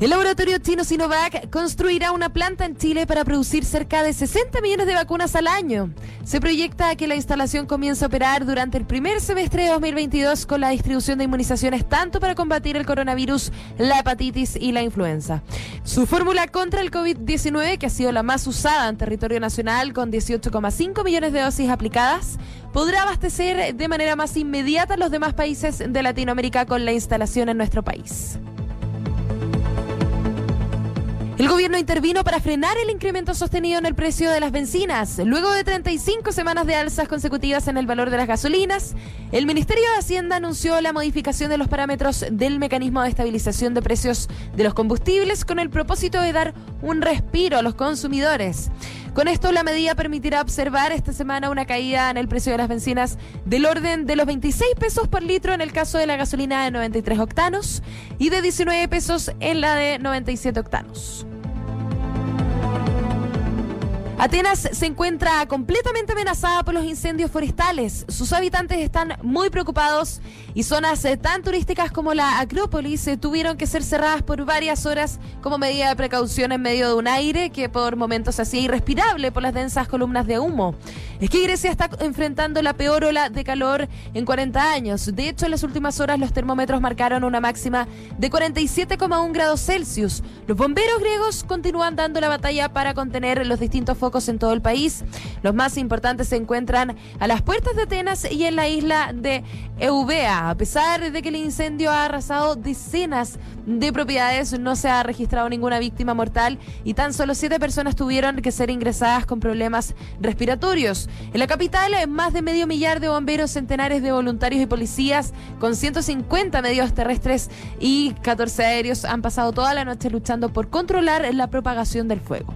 El laboratorio chino Sinovac construirá una planta en Chile para producir cerca de 60 millones de vacunas al año. Se proyecta que la instalación comience a operar durante el primer semestre de 2022 con la distribución de inmunizaciones tanto para combatir el coronavirus, la hepatitis y la influenza. Su fórmula contra el COVID-19, que ha sido la más usada en territorio nacional con 18,5 millones de dosis aplicadas, podrá abastecer de manera más inmediata los demás países de Latinoamérica con la instalación en nuestro país. El gobierno intervino para frenar el incremento sostenido en el precio de las bencinas. Luego de 35 semanas de alzas consecutivas en el valor de las gasolinas, el Ministerio de Hacienda anunció la modificación de los parámetros del mecanismo de estabilización de precios de los combustibles con el propósito de dar un respiro a los consumidores. Con esto, la medida permitirá observar esta semana una caída en el precio de las bencinas del orden de los 26 pesos por litro en el caso de la gasolina de 93 octanos y de 19 pesos en la de 97 octanos. Atenas se encuentra completamente amenazada por los incendios forestales. Sus habitantes están muy preocupados y zonas eh, tan turísticas como la Acrópolis eh, tuvieron que ser cerradas por varias horas como medida de precaución en medio de un aire que por momentos hacía irrespirable por las densas columnas de humo. Es que Grecia está enfrentando la peor ola de calor en 40 años. De hecho, en las últimas horas los termómetros marcaron una máxima de 47,1 grados Celsius. Los bomberos griegos continúan dando la batalla para contener los distintos focos en todo el país. Los más importantes se encuentran a las puertas de Atenas y en la isla de Eubea. A pesar de que el incendio ha arrasado decenas de propiedades, no se ha registrado ninguna víctima mortal y tan solo siete personas tuvieron que ser ingresadas con problemas respiratorios. En la capital, más de medio millar de bomberos, centenares de voluntarios y policías, con 150 medios terrestres y 14 aéreos, han pasado toda la noche luchando por controlar la propagación del fuego.